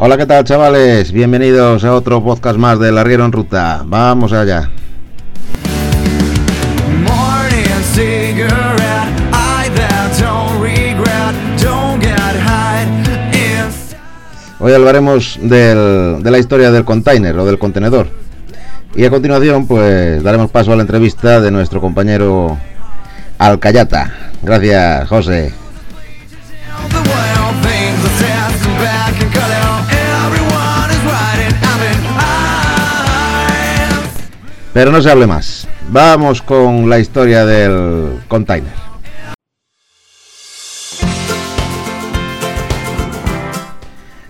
Hola, ¿qué tal chavales? Bienvenidos a otro podcast más de Larguero en Ruta. Vamos allá. Hoy hablaremos del- de la historia del container o del contenedor. Y a continuación, pues daremos paso a la entrevista de nuestro compañero Alcayata. Gracias, José. Pero no se hable más. Vamos con la historia del container.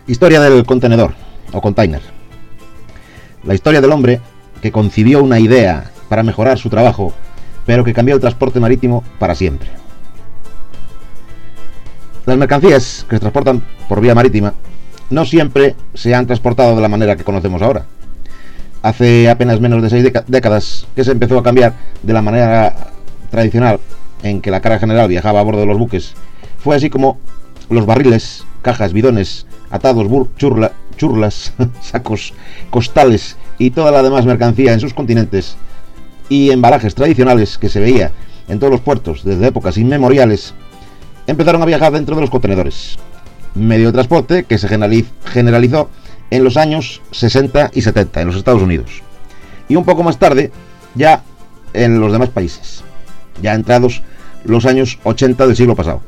Historia del contenedor o container. La historia del hombre que concibió una idea para mejorar su trabajo, pero que cambió el transporte marítimo para siempre. Las mercancías que se transportan por vía marítima no siempre se han transportado de la manera que conocemos ahora hace apenas menos de seis décadas que se empezó a cambiar de la manera tradicional en que la carga general viajaba a bordo de los buques. Fue así como los barriles, cajas, bidones, atados, bur- churla- churlas, sacos, costales y toda la demás mercancía en sus continentes y embalajes tradicionales que se veía en todos los puertos desde épocas inmemoriales empezaron a viajar dentro de los contenedores. Medio de transporte que se generaliz- generalizó en los años 60 y 70 en los Estados Unidos. Y un poco más tarde ya en los demás países, ya entrados los años 80 del siglo pasado.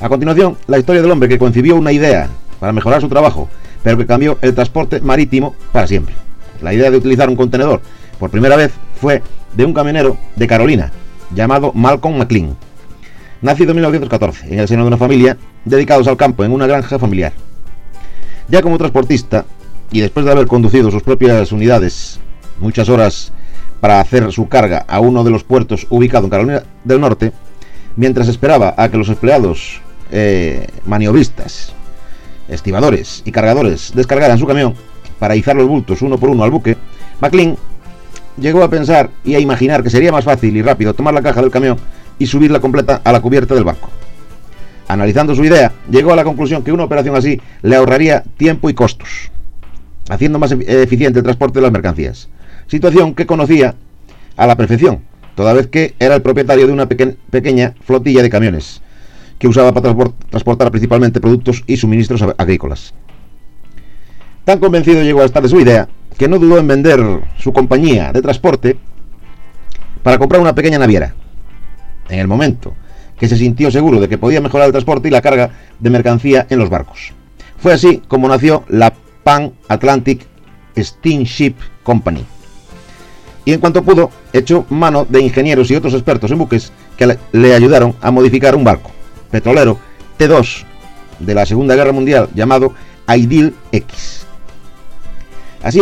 A continuación, la historia del hombre que concibió una idea para mejorar su trabajo, pero que cambió el transporte marítimo para siempre. La idea de utilizar un contenedor por primera vez fue de un camionero de Carolina, llamado Malcolm McLean, nacido en 1914, en el seno de una familia dedicados al campo en una granja familiar. Ya como transportista, y después de haber conducido sus propias unidades muchas horas para hacer su carga a uno de los puertos ubicado en Carolina del Norte, mientras esperaba a que los empleados eh, maniobristas, estibadores y cargadores descargaran su camión para izar los bultos uno por uno al buque, McLean llegó a pensar y a imaginar que sería más fácil y rápido tomar la caja del camión y subirla completa a la cubierta del barco. Analizando su idea, llegó a la conclusión que una operación así le ahorraría tiempo y costos, haciendo más efi- eficiente el transporte de las mercancías. Situación que conocía a la perfección, toda vez que era el propietario de una peque- pequeña flotilla de camiones, que usaba para transpor- transportar principalmente productos y suministros ag- agrícolas. Tan convencido llegó a estar de su idea, que no dudó en vender su compañía de transporte para comprar una pequeña naviera. En el momento que se sintió seguro de que podía mejorar el transporte y la carga de mercancía en los barcos. Fue así como nació la Pan Atlantic Steamship Company. Y en cuanto pudo, echó mano de ingenieros y otros expertos en buques que le, ayudaron a modificar un barco petrolero T2 de la Segunda Guerra Mundial llamado Ideal X. Así,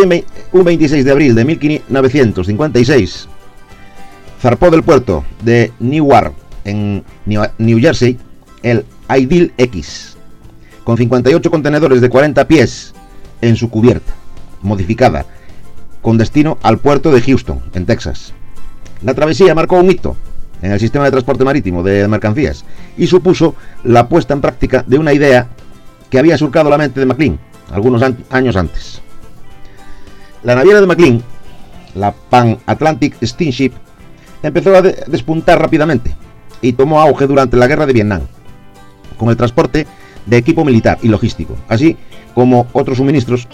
un 26 de abril de 1956, zarpó del puerto de Newark, en New Jersey, el Ideal X, con 58 contenedores de 40 pies en su cubierta, modificada, con destino al puerto de Houston, en Texas. La travesía marcó un hito en el sistema de transporte marítimo de mercancías y supuso la puesta en práctica de una idea que había surcado la mente de McLean algunos años antes. La naviera de McLean, la Pan Atlantic Steamship, empezó a de- despuntar rápidamente y tomó auge durante la guerra de Vietnam, con el transporte de equipo militar y logístico, así como otros suministros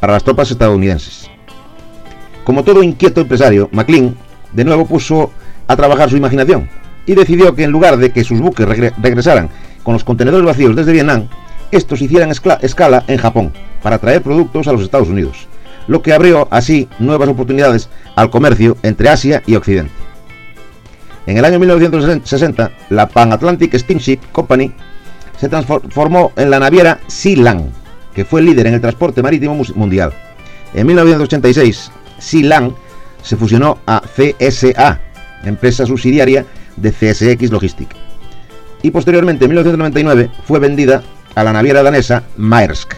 para las tropas estadounidenses. Como todo inquieto empresario, McLean de nuevo puso a trabajar su imaginación y decidió que en lugar de que sus buques regre- regresaran con los contenedores vacíos desde Vietnam, estos hicieran escala en Japón para traer productos a los Estados Unidos, lo que abrió así nuevas oportunidades al comercio entre Asia y Occidente. En el año 1960, la Pan Atlantic Steamship Company se transformó en la naviera Sea Land, que fue líder en el transporte marítimo mundial. En 1986, Sea Land se fusionó a CSA, empresa subsidiaria de CSX Logistic. Y posteriormente, en 1999, fue vendida a la naviera danesa Maersk,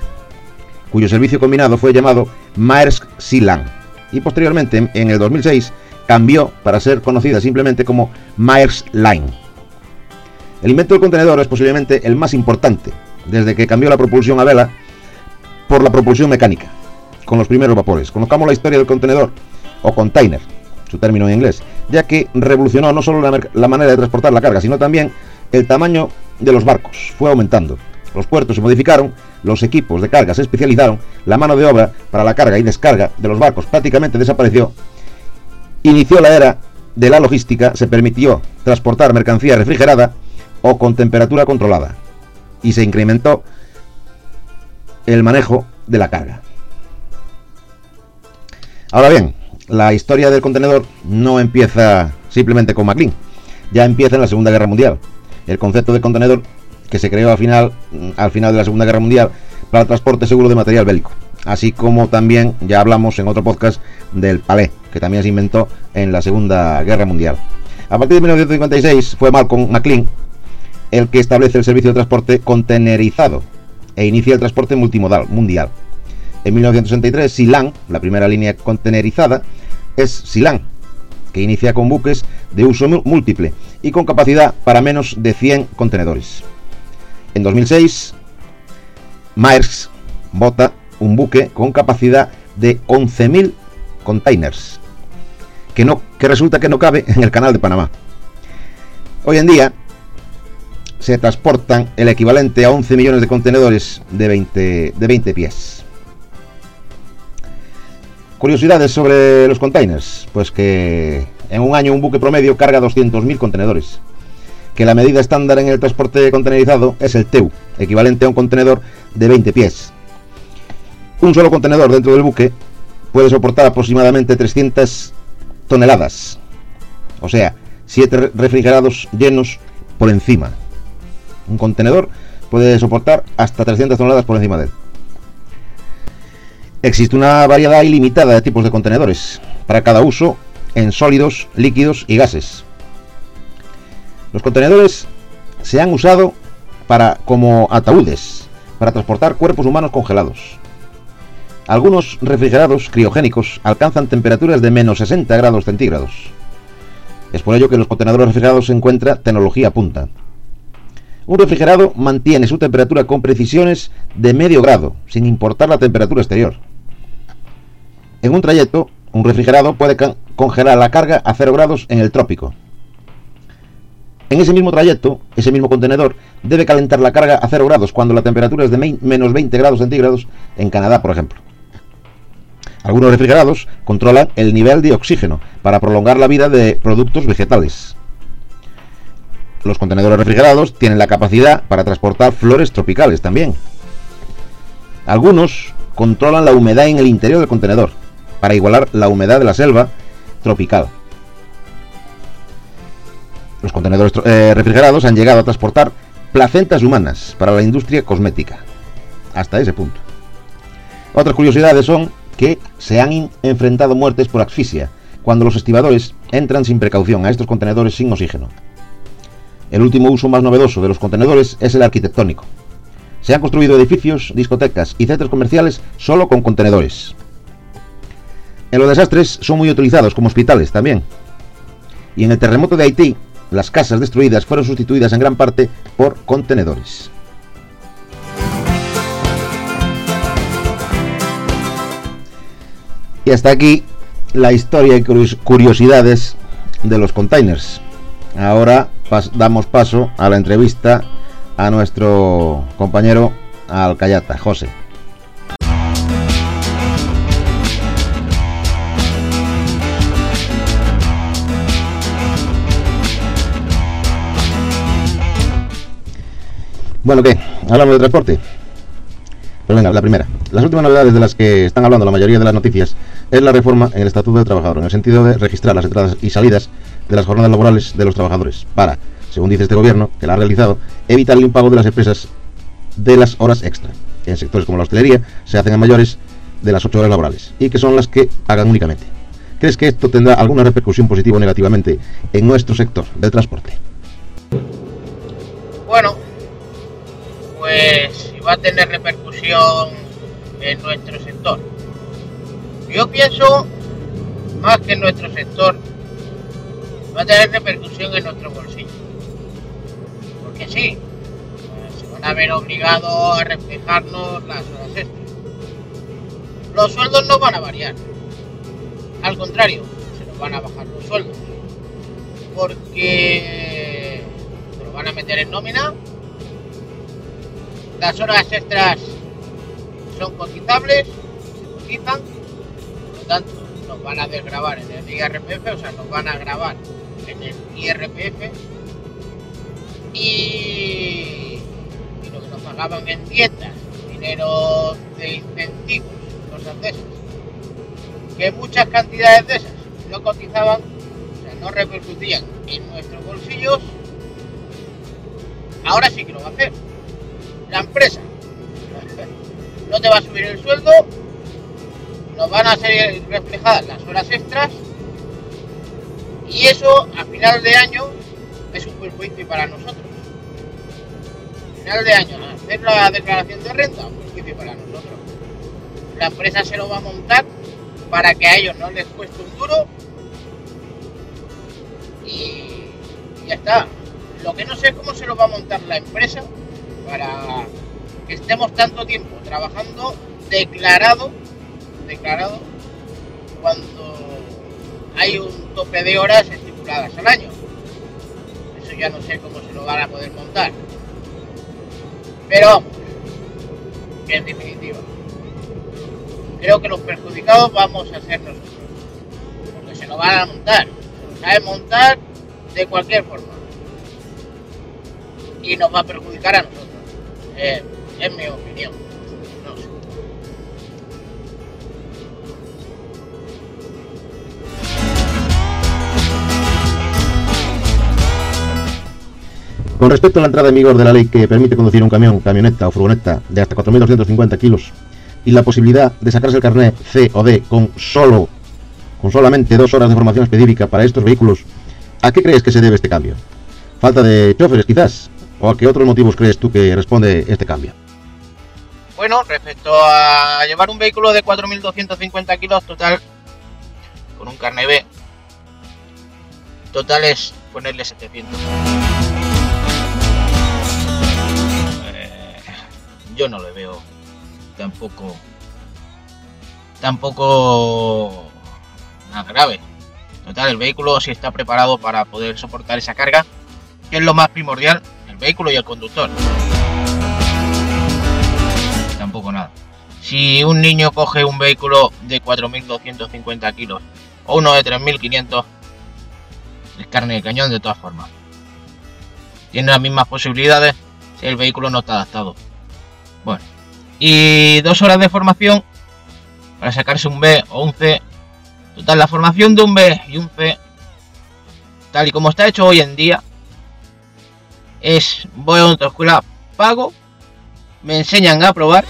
cuyo servicio combinado fue llamado Maersk Sea Land. Y posteriormente, en- en el 2006, cambió para ser conocida simplemente como Maersk Line. El invento del contenedor es posiblemente el más importante, desde que cambió la propulsión a vela por la propulsión mecánica, con los primeros vapores. Conozcamos la historia del contenedor o container, su término en inglés, ya que revolucionó no solo la, la manera de transportar la carga, sino también el tamaño de los barcos. Fue aumentando. Los puertos se modificaron, los equipos de carga se especializaron, la mano de obra para la carga y descarga de los barcos prácticamente desapareció. Inició la era de la logística, se permitió transportar mercancía refrigerada o con temperatura controlada y se incrementó el manejo de la carga. Ahora bien, la historia del contenedor no empieza simplemente con McLean, ya empieza en la Segunda Guerra Mundial. El concepto de contenedor que se creó al final, al final de la Segunda Guerra Mundial para el transporte seguro de material bélico. Así como también ya hablamos en otro podcast del palé, que también se inventó en la Segunda Guerra Mundial. A partir de 1956 fue Malcolm McLean el que establece el servicio de transporte contenerizado e inicia el transporte multimodal mundial. En 1963, Silan, la primera línea contenerizada, es Silan, que inicia con buques de uso múltiple y con capacidad para menos de 100 contenedores. En 2006, Maersk bota un buque con capacidad de 11.000 containers, que, no, que resulta que no cabe en el canal de Panamá. Hoy en día se transportan el equivalente a 11 millones de contenedores de 20, de 20 pies. Curiosidades sobre los containers, pues que en un año un buque promedio carga 200.000 contenedores, que la medida estándar en el transporte contenerizado es el TEU, equivalente a un contenedor de 20 pies. Un solo contenedor dentro del buque puede soportar aproximadamente 300 toneladas, o sea, 7 refrigerados llenos por encima. Un contenedor puede soportar hasta 300 toneladas por encima de él. Existe una variedad ilimitada de tipos de contenedores, para cada uso en sólidos, líquidos y gases. Los contenedores se han usado para, como ataúdes, para transportar cuerpos humanos congelados. Algunos refrigerados criogénicos alcanzan temperaturas de menos 60 grados centígrados. Es por ello que en los contenedores refrigerados se encuentra tecnología punta. Un refrigerado mantiene su temperatura con precisiones de medio grado, sin importar la temperatura exterior. En un trayecto, un refrigerado puede congelar la carga a 0 grados en el trópico. En ese mismo trayecto, ese mismo contenedor debe calentar la carga a 0 grados cuando la temperatura es de menos 20 grados centígrados en Canadá, por ejemplo. Algunos refrigerados controlan el nivel de oxígeno para prolongar la vida de productos vegetales. Los contenedores refrigerados tienen la capacidad para transportar flores tropicales también. Algunos controlan la humedad en el interior del contenedor para igualar la humedad de la selva tropical. Los contenedores eh, refrigerados han llegado a transportar placentas humanas para la industria cosmética. Hasta ese punto. Otras curiosidades son que se han enfrentado muertes por asfixia cuando los estibadores entran sin precaución a estos contenedores sin oxígeno. El último uso más novedoso de los contenedores es el arquitectónico. Se han construido edificios, discotecas y centros comerciales solo con contenedores. En los desastres son muy utilizados como hospitales también. Y en el terremoto de Haití, las casas destruidas fueron sustituidas en gran parte por contenedores. Y hasta aquí la historia y curios- curiosidades de los containers. Ahora damos paso a la entrevista a nuestro compañero Alcayata, José. Bueno, ¿qué? Hablamos de transporte. Pues venga, la primera. Las últimas novedades de las que están hablando la mayoría de las noticias es la reforma en el Estatuto del Trabajador, en el sentido de registrar las entradas y salidas de las jornadas laborales de los trabajadores, para, según dice este gobierno, que la ha realizado, evitar el impago de las empresas de las horas extra. En sectores como la hostelería se hacen a mayores de las 8 horas laborales y que son las que pagan únicamente. ¿Crees que esto tendrá alguna repercusión positiva o negativamente en nuestro sector del transporte? Bueno, pues va a tener repercusión en nuestro sector. Yo pienso más que en nuestro sector, va a tener repercusión en nuestro bolsillo. Porque sí, eh, se van a ver obligados a reflejarnos las horas extras. los sueldos no van a variar. Al contrario, se nos van a bajar los sueldos. Porque se los van a meter en nómina. Las horas extras son cotizables, se cotizan, por lo tanto nos van a desgravar en el IRPF, o sea, nos van a grabar en el IRPF y, y lo que nos pagaban en dietas, dinero de incentivos, cosas de esas, que muchas cantidades de esas no cotizaban, o sea, no repercutían en nuestros bolsillos, ahora sí que lo va a hacer. La empresa no te va a subir el sueldo, nos van a ser reflejadas las horas extras y eso a final de año es un perjuicio para nosotros. A final de año, hacer la declaración de renta, un perjuicio para nosotros. La empresa se lo va a montar para que a ellos no les cueste un duro y ya está. Lo que no sé es cómo se lo va a montar la empresa para que estemos tanto tiempo trabajando declarado, declarado, cuando hay un tope de horas estipuladas al año. Eso ya no sé cómo se lo van a poder montar. Pero en definitiva, creo que los perjudicados vamos a ser nosotros. Porque se lo van a montar. Se lo saben montar de cualquier forma. Y nos va a perjudicar a nosotros. Eh, es mi opinión. Con respecto a la entrada en vigor de la ley que permite conducir un camión, camioneta o furgoneta de hasta 4.250 kilos y la posibilidad de sacarse el carnet C o D con solo, con solamente dos horas de formación específica para estos vehículos, ¿a qué crees que se debe este cambio? ¿Falta de choferes quizás? ¿O a qué otros motivos crees tú que responde este cambio? Bueno, respecto a llevar un vehículo de 4.250 kilos total, con un carnet B, total es ponerle 700. Eh, yo no le veo tampoco, tampoco nada grave. Total, el vehículo si está preparado para poder soportar esa carga, que es lo más primordial, vehículo y el conductor tampoco nada. Si un niño coge un vehículo de 4.250 kilos o uno de 3.500, es carne de cañón de todas formas. Tiene las mismas posibilidades si el vehículo no está adaptado. Bueno, y dos horas de formación para sacarse un B o un C. Total, la formación de un B y un C, tal y como está hecho hoy en día, es voy a otra escuela, pago me enseñan a probar.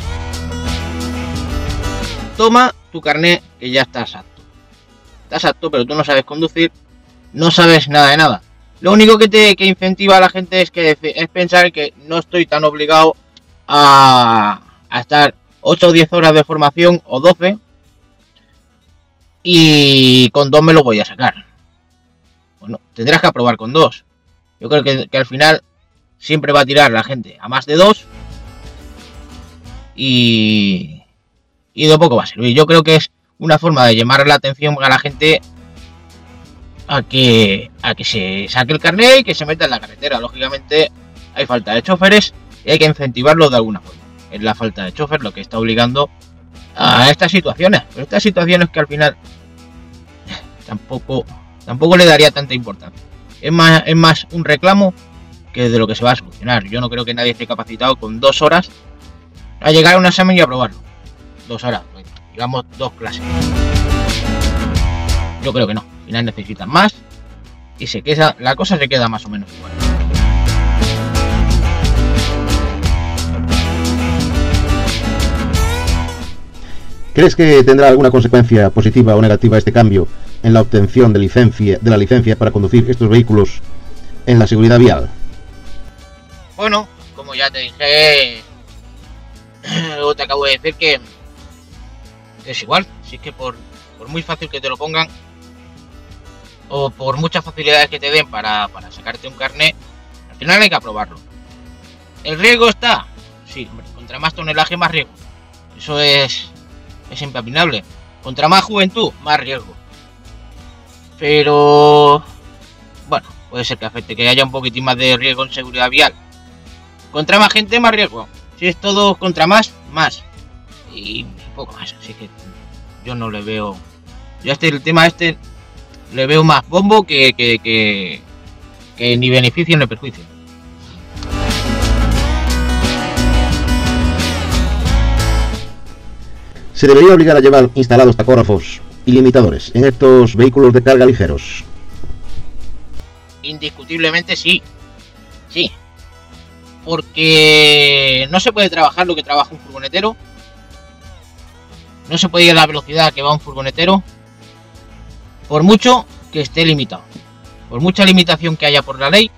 Toma tu carnet que ya estás apto. Estás apto, pero tú no sabes conducir, no sabes nada de nada. Lo único que te que incentiva a la gente es que es pensar que no estoy tan obligado a, a estar 8 o 10 horas de formación o 12 y con dos me lo voy a sacar. Bueno, tendrás que aprobar con dos. Yo creo que, que al final siempre va a tirar la gente a más de dos y, y de poco va a servir. Yo creo que es una forma de llamar la atención a la gente a que, a que se saque el carnet y que se meta en la carretera. Lógicamente hay falta de choferes y hay que incentivarlo de alguna forma. Es la falta de chofer lo que está obligando a estas situaciones. Pero estas situaciones que al final tampoco, tampoco le daría tanta importancia. Es más, es más un reclamo que de lo que se va a solucionar. Yo no creo que nadie esté capacitado con dos horas a llegar a un examen y aprobarlo. Dos horas, digamos dos clases. Yo creo que no. Al final necesitan más y se queda, la cosa se queda más o menos igual. ¿Crees que tendrá alguna consecuencia positiva o negativa este cambio en la obtención de, licencia, de la licencia para conducir estos vehículos en la seguridad vial? Bueno, como ya te dije, o te acabo de decir que es igual. Si es que por, muy fácil que te lo pongan, o por muchas facilidades que te den para, sacarte un carnet, al final hay que aprobarlo. ¿El riesgo está? Sí, hombre, contra más tonelaje, más riesgo. Eso es, es. Contra más juventud, más riesgo. Pero bueno, puede ser que afecte, que haya un poquitín más de riesgo en seguridad vial. Contra más gente, más riesgo. Si es todo contra más, más. Y poco más. Así que yo no le veo. Yo este el tema este le veo más bombo que, que, que, que ni beneficio ni perjuicio. Se debería obligar a llevar instalados tacógrafos y limitadores en estos vehículos de carga ligeros. Indiscutiblemente sí. Sí. Porque no se puede trabajar lo que trabaja un furgonetero. No se puede ir a la velocidad que va un furgonetero. Por mucho que esté limitado. Por mucha limitación que haya por la ley.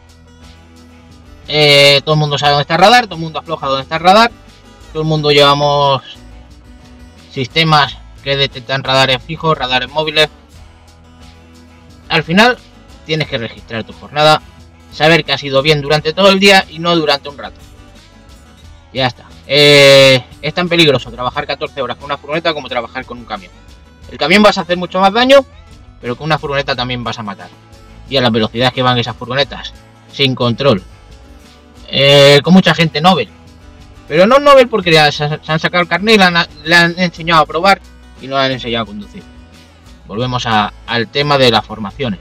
eh, todo el mundo sabe dónde está el radar. Todo el mundo afloja dónde está el radar. Todo el mundo llevamos sistemas que detectan radares fijos, radares móviles. Al final tienes que registrar tu jornada, saber que has ido bien durante todo el día y no durante un rato. Ya está. Eh, es tan peligroso trabajar 14 horas con una furgoneta como trabajar con un camión. El camión vas a hacer mucho más daño, pero con una furgoneta también vas a matar. Y a las velocidades que van esas furgonetas, sin control. Eh, con mucha gente Nobel. Pero no Nobel porque ya se han sacado el carnet y le han, enseñado a probar y no le han enseñado a conducir. Volvemos al tema de las formaciones.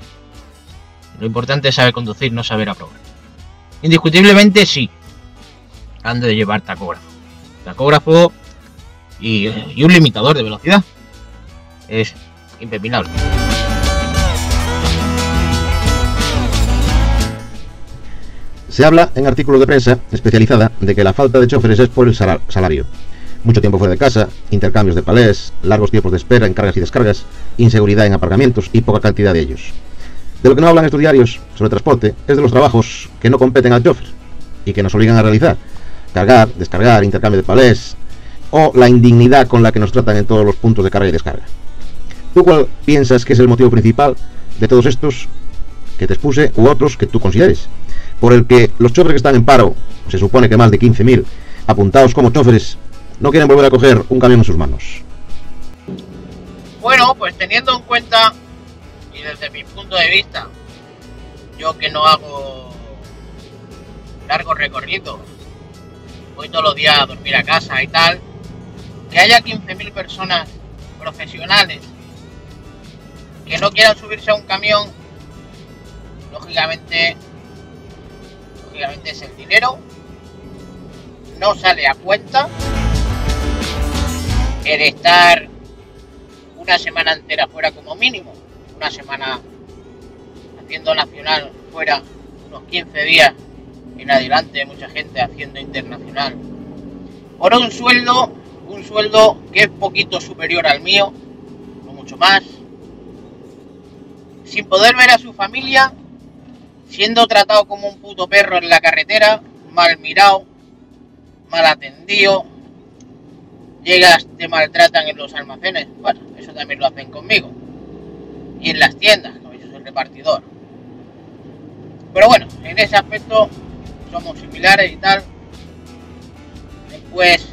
Lo importante es saber conducir, no saber aprobar. Indiscutiblemente sí. Han de llevar tacógrafo. Tacógrafo y, un limitador de velocidad. Es impepinable. Se habla en artículos de prensa especializada de que la falta de choferes es por el sala- salario. Mucho tiempo fuera de casa, intercambios de palés, largos tiempos de espera en cargas y descargas, inseguridad en aparcamientos y poca cantidad de ellos. De lo que no hablan estos diarios sobre transporte es de los trabajos que no competen al chofer y que nos obligan a realizar. Cargar, descargar, intercambio de palés o la indignidad con la que nos tratan en todos los puntos de carga y descarga. ¿Tú cuál piensas que es el motivo principal de todos estos que te expuse u otros que tú consideres? Por el que los choferes que están en paro, se supone que más de 15.000, apuntados como choferes, no quieren volver a coger un camión en sus manos. Bueno, pues teniendo en cuenta, desde mi punto de vista, yo que no hago largo recorrido, voy todos los días a dormir a casa y tal, que haya 15.000 personas profesionales que no quieran subirse a un camión, lógicamente, lógicamente es el dinero, no sale a cuenta el estar una semana entera fuera como mínimo, una semana haciendo nacional fuera, unos 15 días en adelante, mucha gente haciendo internacional, por un sueldo, un sueldo que es poquito superior al mío, no mucho más, sin poder ver a su familia, siendo tratado como un puto perro en la carretera, mal mirado, mal atendido, llegas, te maltratan en los almacenes. Bueno, eso también lo hacen conmigo. Y en las tiendas, como yo soy repartidor. Pero bueno, en ese aspecto somos similares y tal. Después,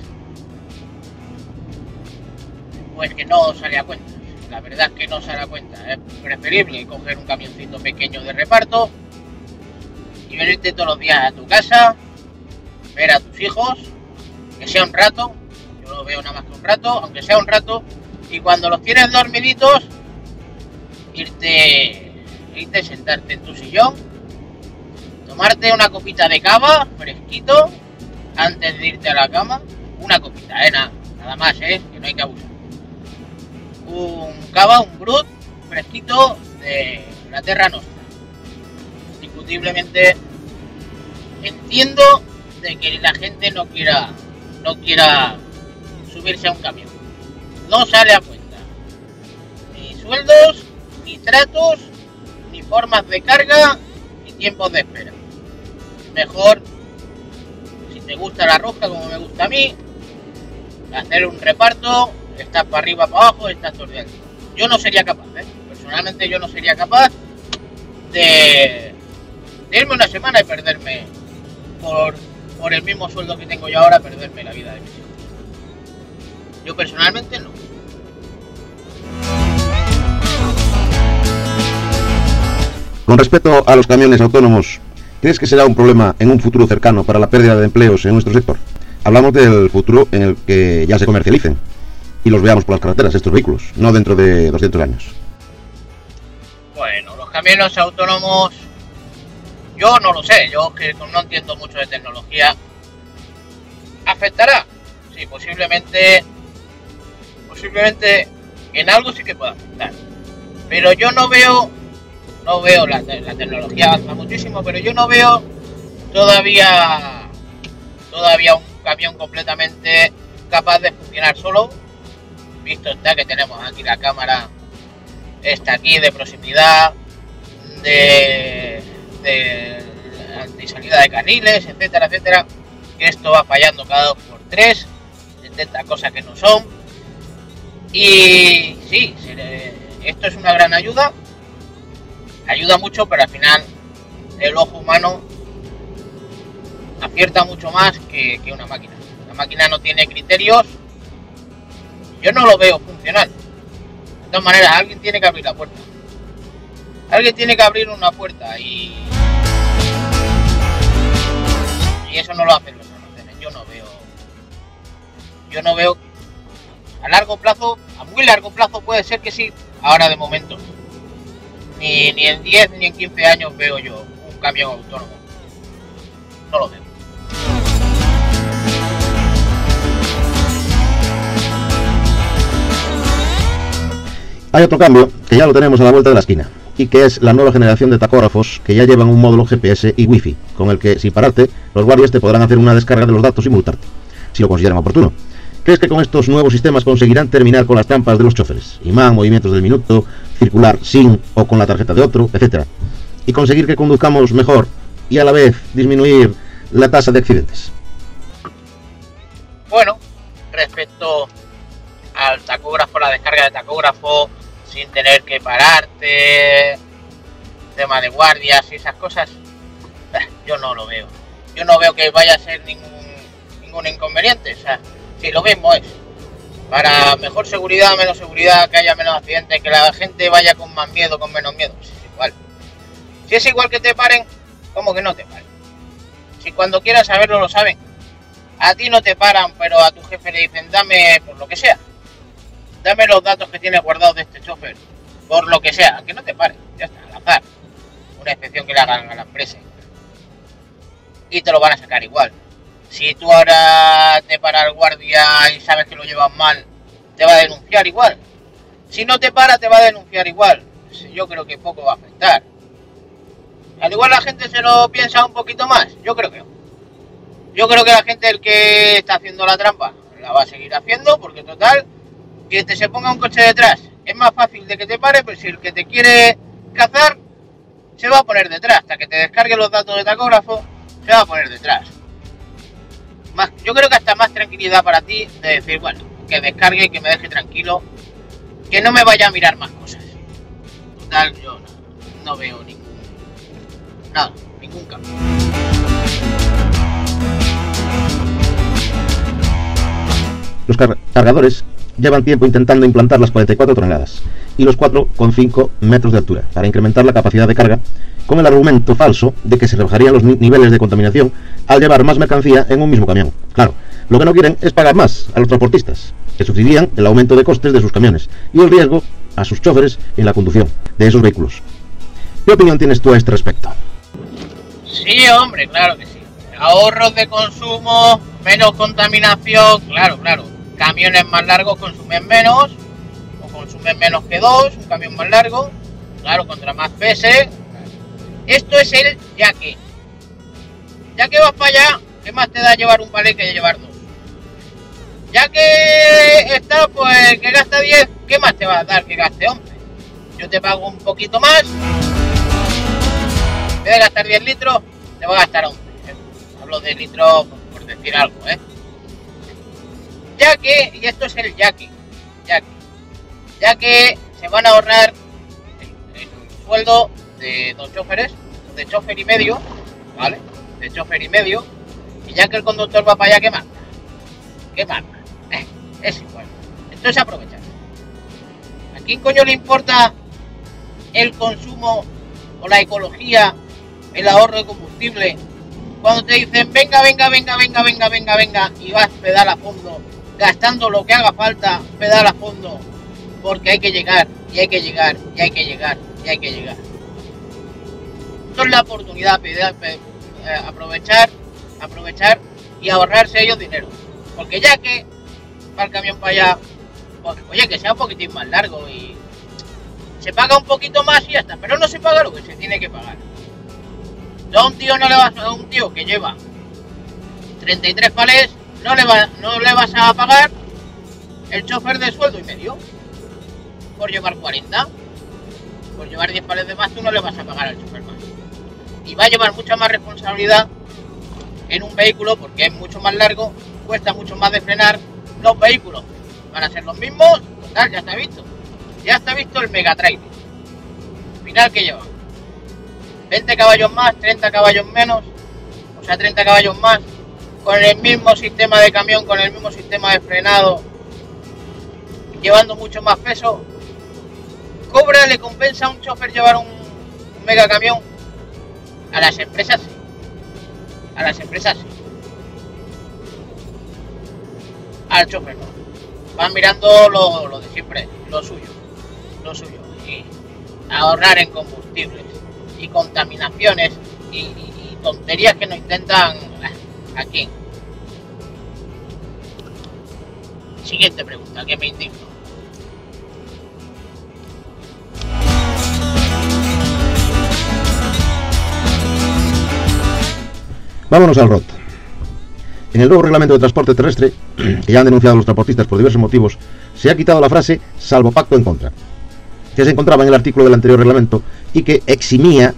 pues que no sale a cuenta. La verdad es que no sale a cuenta. Es preferible coger un camioncito pequeño de reparto y venirte todos los días a tu casa, ver a tus hijos, que sea un rato, yo lo veo nada más que un rato, aunque sea un rato, y cuando los tienes dormiditos, irte, irte, sentarte en tu sillón, tomarte una copita de cava, fresquito, antes de irte a la cama, una copita, eh, nada, nada más, eh, que no hay que abusar. Un cava, un brut, fresquito de la Terra Nostra. Indiscutiblemente entiendo de que la gente no quiera, no quiera subirse a un camión. No sale a cuenta. Ni sueldos, ni tratos, ni formas de carga, ni tiempos de espera. Mejor, si te gusta la rosca como me gusta a mí, hacer un reparto, estás para arriba, para abajo, estás todo. Yo no sería capaz, ¿eh? personalmente yo no sería capaz de, de irme una semana y perderme por, por el mismo sueldo que tengo yo ahora, perderme la vida de mis hijos. Yo personalmente no. Con respecto a los camiones autónomos, ¿crees que será un problema en un futuro cercano para la pérdida de empleos en nuestro sector? Hablamos del futuro en el que ya se comercialicen y los veamos por las carreteras, estos vehículos, no dentro de 200 años. Bueno, los camiones autónomos, yo no lo sé, yo que no entiendo mucho de tecnología. ¿Afectará? Sí, posiblemente, posiblemente en algo sí que pueda afectar. Pero yo no veo, no veo, la, la tecnología avanza muchísimo, pero yo no veo todavía, todavía un camión completamente capaz de funcionar solo. Visto está que tenemos aquí la cámara está aquí de proximidad, de, de antisalida de carriles, etcétera, etcétera, que esto va fallando cada dos por tres, intenta cosas que no son. Y sí, esto es una gran ayuda, ayuda mucho, pero al final el ojo humano acierta mucho más que, una máquina. La máquina no tiene criterios, yo no lo veo funcional. De todas maneras, alguien tiene que abrir la puerta. Alguien tiene que abrir una puerta y. Y eso no lo hacen los almacenes. Yo no veo. Yo no veo. A largo plazo, a muy largo plazo puede ser que sí. Ahora de momento. Ni, ni en 10 ni en 15 años veo yo un camión autónomo. No lo veo. Hay otro cambio que ya lo tenemos a la vuelta de la esquina y que es la nueva generación de tacógrafos que ya llevan un módulo GPS y Wi-Fi, con el que, sin pararte, los guardias te podrán hacer una descarga de los datos y multarte, si lo consideran oportuno. ¿Crees que con estos nuevos sistemas conseguirán terminar con las trampas de los choferes? Imán, movimientos del minuto, circular sin o con la tarjeta de otro, etcétera. Y conseguir que conduzcamos mejor y a la vez disminuir la tasa de accidentes. Bueno, respecto al tacógrafo, la descarga de tacógrafo, sin tener que pararte, tema de guardias y esas cosas, eh, yo no lo veo. Yo no veo que vaya a ser ningún, ningún inconveniente. Si lo mismo es para mejor seguridad, menos seguridad, que haya menos accidentes, que la gente vaya con más miedo, con menos miedo, pues es igual. Si es igual que te paren, ¿cómo que no te paren? Si cuando quieran saberlo lo saben. A ti no te paran, pero a tu jefe le dicen, dame por lo que sea. Dame los datos que tienes guardados de este chofer. Por lo que sea, que no te paren. Ya está, al azar. Una inspección que le hagan a la empresa. Y te lo van a sacar igual. Si tú ahora te para el guardia y sabes que lo llevas mal, te va a denunciar igual. Si no te para, te va a denunciar igual. Yo creo que poco va a afectar. Al igual la gente se lo piensa un poquito más. Yo creo que. Yo creo que la gente el que está haciendo la trampa la va a seguir haciendo porque total que te se ponga un coche detrás es más fácil de que te pare, pero si el que te quiere cazar se va a poner detrás hasta que te descargue los datos de tacógrafo se va a poner detrás. Yo creo que hasta más tranquilidad para ti de decir bueno que descargue que me deje tranquilo que no me vaya a mirar más cosas. Total yo no, no veo ningún nada ningún cambio. Los car- cargadores llevan tiempo intentando implantar las 44 toneladas y los 4,5 metros de altura para incrementar la capacidad de carga con el argumento falso de que se rebajarían los ni- niveles de contaminación al llevar más mercancía en un mismo camión. Claro, lo que no quieren es pagar más a los transportistas, que sufrirían el aumento de costes de sus camiones y el riesgo a sus choferes en la conducción de esos vehículos. ¿Qué opinión tienes tú a este respecto? Sí, hombre, claro que sí. Ahorros de consumo, menos contaminación, claro, claro. Camiones más largos consumen menos, o consumen menos que dos, un camión más largo, claro, contra más pese. Esto es el ya que. Ya que vas para allá, ¿qué más te da llevar un palé que llevar dos? Ya que está, pues que gasta 10, ¿qué más te va a dar que gaste 11? Yo te pago un poquito más, en vez de gastar 10 litros, te voy a gastar 11. ¿eh? Hablo de litros por decir algo, ¿eh? Ya que, y esto es el ya que, ya que, ya que se van a ahorrar el, el sueldo de dos choferes, de chofer y medio, ¿vale? De chofer y medio, y ya que el conductor va para allá, ¿qué manda? ¿Qué? Eh, es igual. Esto es aprovechar. ¿A quién coño le importa el consumo o la ecología, el ahorro de combustible, cuando te dicen venga, venga, venga, venga, venga, venga, venga, y vas pedal a fondo, gastando lo que haga falta, pedal a fondo, porque hay que llegar, y hay que llegar, y hay que llegar, y hay que llegar. Esto es la oportunidad, pedal, pe- eh, aprovechar, aprovechar y ahorrarse ellos dinero. Porque ya que va el camión para allá, pues, oye, que sea un poquitín más largo y se paga un poquito más y ya está, pero no se paga lo que se tiene que pagar. Tú a un tío no le vas a un tío que lleva 33 palés, no le, no le vas a pagar el chofer de sueldo y medio por llevar 40. Por llevar 10 palés de más, tú no le vas a pagar al chofer más. Y va a llevar mucha más responsabilidad en un vehículo porque es mucho más largo, cuesta mucho más de frenar. Los vehículos van a ser los mismos, total, ya está visto. Ya está visto el Mega Trailer. Final que lleva. 20 caballos más, 30 caballos menos, o sea, 30 caballos más, con el mismo sistema de camión, con el mismo sistema de frenado, llevando mucho más peso. ¿Cobra, le compensa a un chofer llevar un, un mega camión? A las empresas sí. A las empresas sí. Al chofer no. Van mirando lo, de siempre, lo suyo. Lo suyo. Y ahorrar en combustibles y contaminaciones y, y- tonterías que nos intentan aquí. Siguiente pregunta, que me indigno. Vámonos al ROT. En el nuevo reglamento de transporte terrestre, que ya han denunciado los transportistas por diversos motivos, se ha quitado la frase salvo pacto en contra, que se encontraba en el artículo del anterior reglamento y que eximía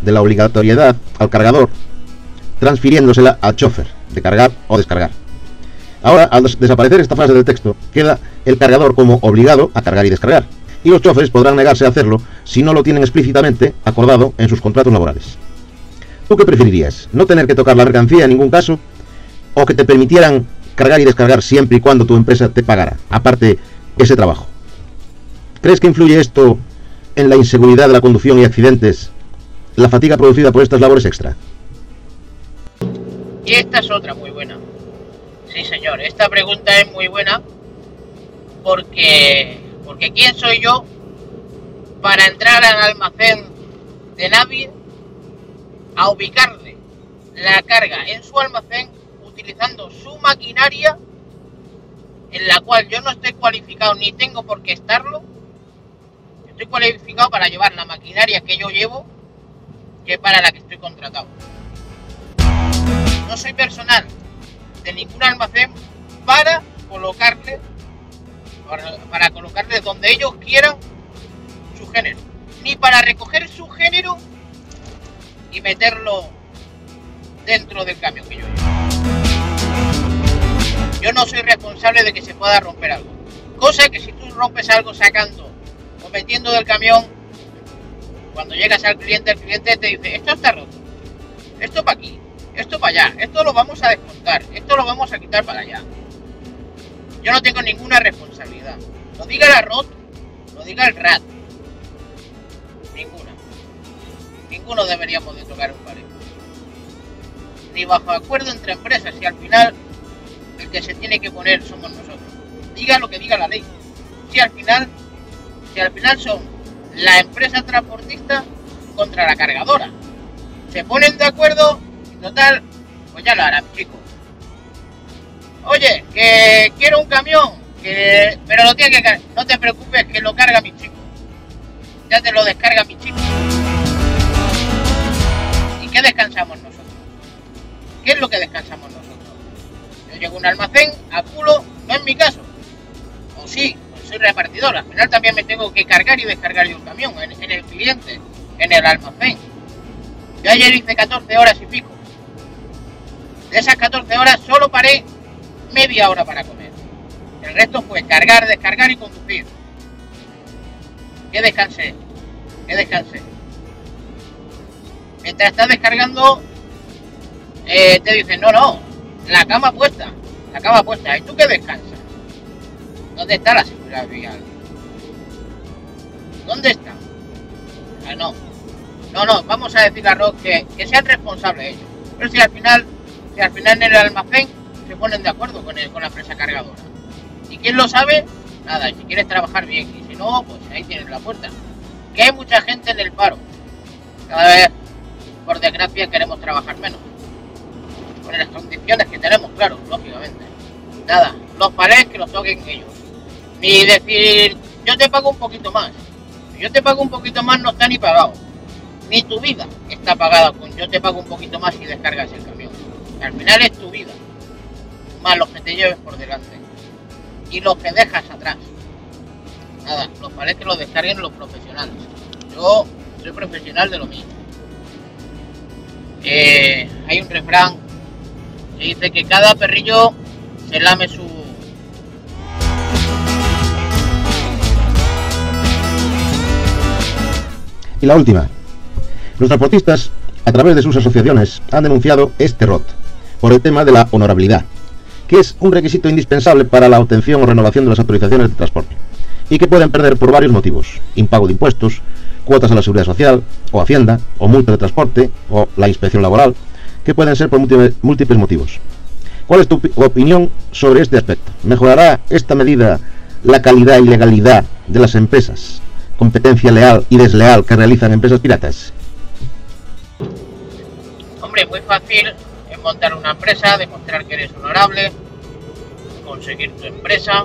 de la obligatoriedad al cargador, transfiriéndosela al chofer de cargar o descargar. Ahora, al des- desaparecer esta frase del texto, queda el cargador como obligado a cargar y descargar, y los choferes podrán negarse a hacerlo si no lo tienen explícitamente acordado en sus contratos laborales. ¿Tú qué preferirías? ¿No tener que tocar la mercancía en ningún caso? ¿O que te permitieran cargar y descargar siempre y cuando tu empresa te pagara, aparte ese trabajo? ¿Crees que influye esto en la inseguridad de la conducción y accidentes, la fatiga producida por estas labores extra? Y esta es otra muy buena. Sí, señor, esta pregunta es muy buena porque, porque ¿quién soy yo para entrar al almacén de nadie a ubicarle la carga en su almacén utilizando su maquinaria en la cual yo no estoy cualificado ni tengo por qué estarlo? Estoy cualificado para llevar la maquinaria que yo llevo que para la que estoy contratado no soy personal de ningún almacén para colocarle para, colocarle donde ellos quieran su género. Ni para recoger su género y meterlo dentro del camión que yo llevo. Yo no soy responsable de que se pueda romper algo. Cosa que si tú rompes algo sacando o metiendo del camión cuando llegas al cliente el cliente te dice esto está roto. Esto para aquí, esto para allá, esto lo vamos a descontar, esto lo vamos a quitar para allá. Yo no tengo ninguna responsabilidad. Lo diga la ROT, lo diga el RAT. Ninguna. Ninguno deberíamos de tocar un palito. Ni bajo acuerdo entre empresas y al final el que se tiene que poner somos nosotros. Diga lo que diga la ley. Si al final, si al final son la empresa transportista contra la cargadora se ponen de acuerdo total, pues ya lo harán, chicos. Oye, que quiero un camión, que pero lo tiene que cargar. No te preocupes, que lo carga mi chico. Ya te lo descarga mi chico. ¿Y qué descansamos nosotros? ¿Qué es lo que descansamos nosotros? Yo llego a un almacén, a culo, no es mi caso. O sí, pues soy repartidor. Al final también me tengo que cargar y descargar yo un camión en el cliente, en el almacén. Yo ayer hice 14 horas y pico. De esas 14 horas solo paré media hora para comer. El resto fue cargar, descargar y conducir. ¿Qué descansé? ¿Qué descansé? Mientras estás descargando, eh, te dicen, no, no, la cama puesta, la cama puesta. ¿Y tú qué descansas? ¿Dónde está la seguridad vial? ¿Dónde está? Ah, no. No, no, vamos a decir a Rock que, que sean responsables ellos. Pero si al final, si al final en el almacén se ponen de acuerdo con, el, con la empresa cargadora. Y quién lo sabe, nada, si quieres trabajar bien, y si no, pues ahí tienes la puerta. Que hay mucha gente en el paro. Cada vez, por desgracia, queremos trabajar menos. Con las condiciones que tenemos, claro, lógicamente. Nada, los palés que los toquen ellos. Ni decir, yo te pago un poquito más. Yo te pago un poquito más, no está ni pagado. Ni tu vida está pagada con yo te pago un poquito más y descargas el camión. Al final es tu vida. Más los que te lleves por delante. Y los que dejas atrás. Nada, los palés que los descarguen los profesionales. Yo soy profesional de lo mío. Eh, hay un refrán que dice que cada perrillo se lame su, Y la última. Los transportistas, a través de sus asociaciones, han denunciado este ROT por el tema de la honorabilidad, que es un requisito indispensable para la obtención o renovación de las autorizaciones de transporte, y que pueden perder por varios motivos, impago de impuestos, cuotas a la seguridad social, o hacienda, o multa de transporte, o la inspección laboral, que pueden ser por múltiples, motivos. ¿Cuál es tu opi- opinión sobre este aspecto? ¿Mejorará esta medida la calidad y legalidad de las empresas? ¿Competencia leal y desleal que realizan empresas piratas? Hombre, muy fácil montar una empresa, demostrar que eres honorable, conseguir tu empresa.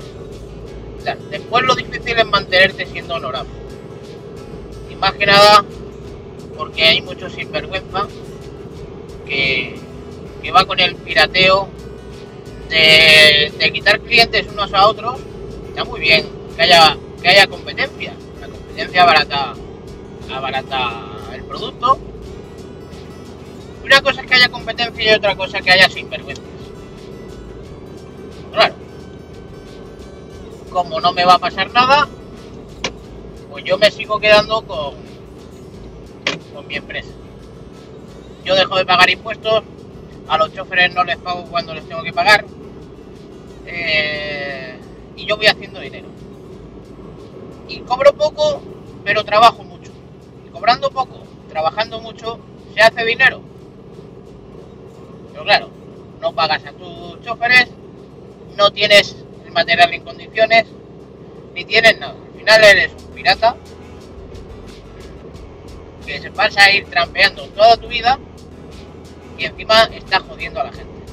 Después lo difícil es mantenerte siendo honorable. Y más que nada porque hay muchos sinvergüenza que, que va con el pirateo de, de quitar clientes unos a otros. Está muy bien que haya, que haya competencia. La competencia abarata, abarata el producto una cosa es que haya competencia y otra cosa que haya sinvergüenzas. Claro. Como no me va a pasar nada, pues yo me sigo quedando con, con mi empresa. Yo dejo de pagar impuestos, a los choferes no les pago cuando les tengo que pagar, eh, y yo voy haciendo dinero. Y cobro poco, pero trabajo mucho. Y cobrando poco, trabajando mucho, se hace dinero. Pero claro, no pagas a tus choferes, no tienes el material en condiciones, ni tienes nada. Al final eres un pirata que se pasa a ir trampeando toda tu vida y encima está jodiendo a la gente.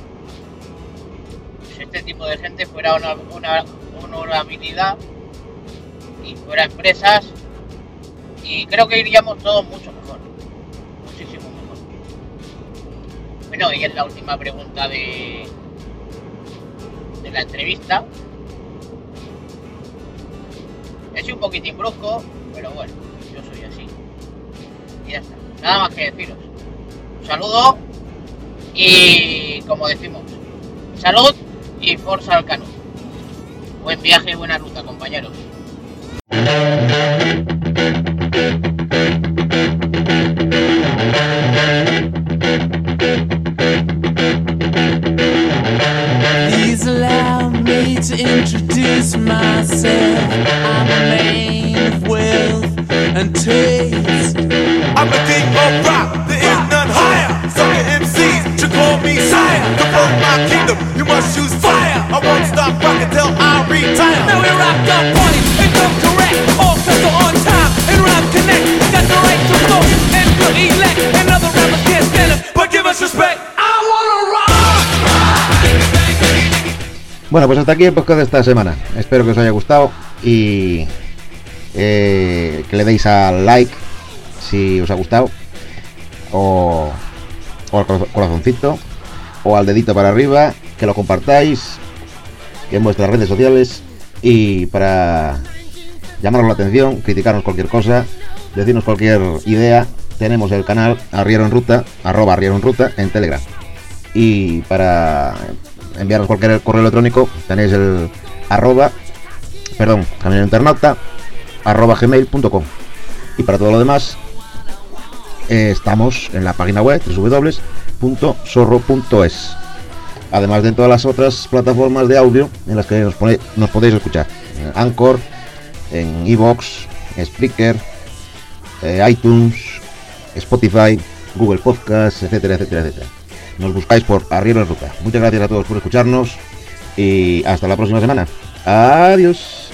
Si este tipo de gente fuera una, una honorabilidad y fuera empresas, y creo que iríamos todos mucho Bueno, y es la última pregunta de, de la entrevista. Sido un poquitín brusco, pero bueno, yo soy así. Y ya está. Nada más que deciros. Un saludo y como decimos, salud y forza al cano. Buen viaje y buena ruta, compañeros. Introduce myself. I'm a man of wealth and taste. I'm the king of rock, there is none higher. Sucker MCs should call me sire. To burn my kingdom, you must choose fire. I won't stop rocking till I retire. Now we rock the party and come correct. All cuts are on time and rhyme connect. Got the right to vote and to elect. And other rappers can't stand us, but give us respect. Bueno, pues hasta aquí el podcast de esta semana. Espero que os haya gustado y eh, que le deis al like si os ha gustado o, al corazo- corazoncito o al dedito para arriba, que lo compartáis en vuestras redes sociales y para llamaros la atención, criticarnos cualquier cosa, decirnos cualquier idea, tenemos el canal Arriero en Ruta, arroba Arriero en Ruta en Telegram. Y para enviarnos cualquier correo electrónico, tenéis el arroba, perdón, camino internauta, arroba gmail.com. Y para todo lo demás, eh, estamos en la página web www.sorro.es. Además de todas las otras plataformas de audio en las que nos, pone, nos podéis escuchar. En Anchor, en Evox, Spreaker, eh, iTunes, Spotify, Google Podcasts, etcétera, etcétera, etcétera. Nos buscáis por Arriero en Ruta. Muchas gracias a todos por escucharnos y hasta la próxima semana. Adiós.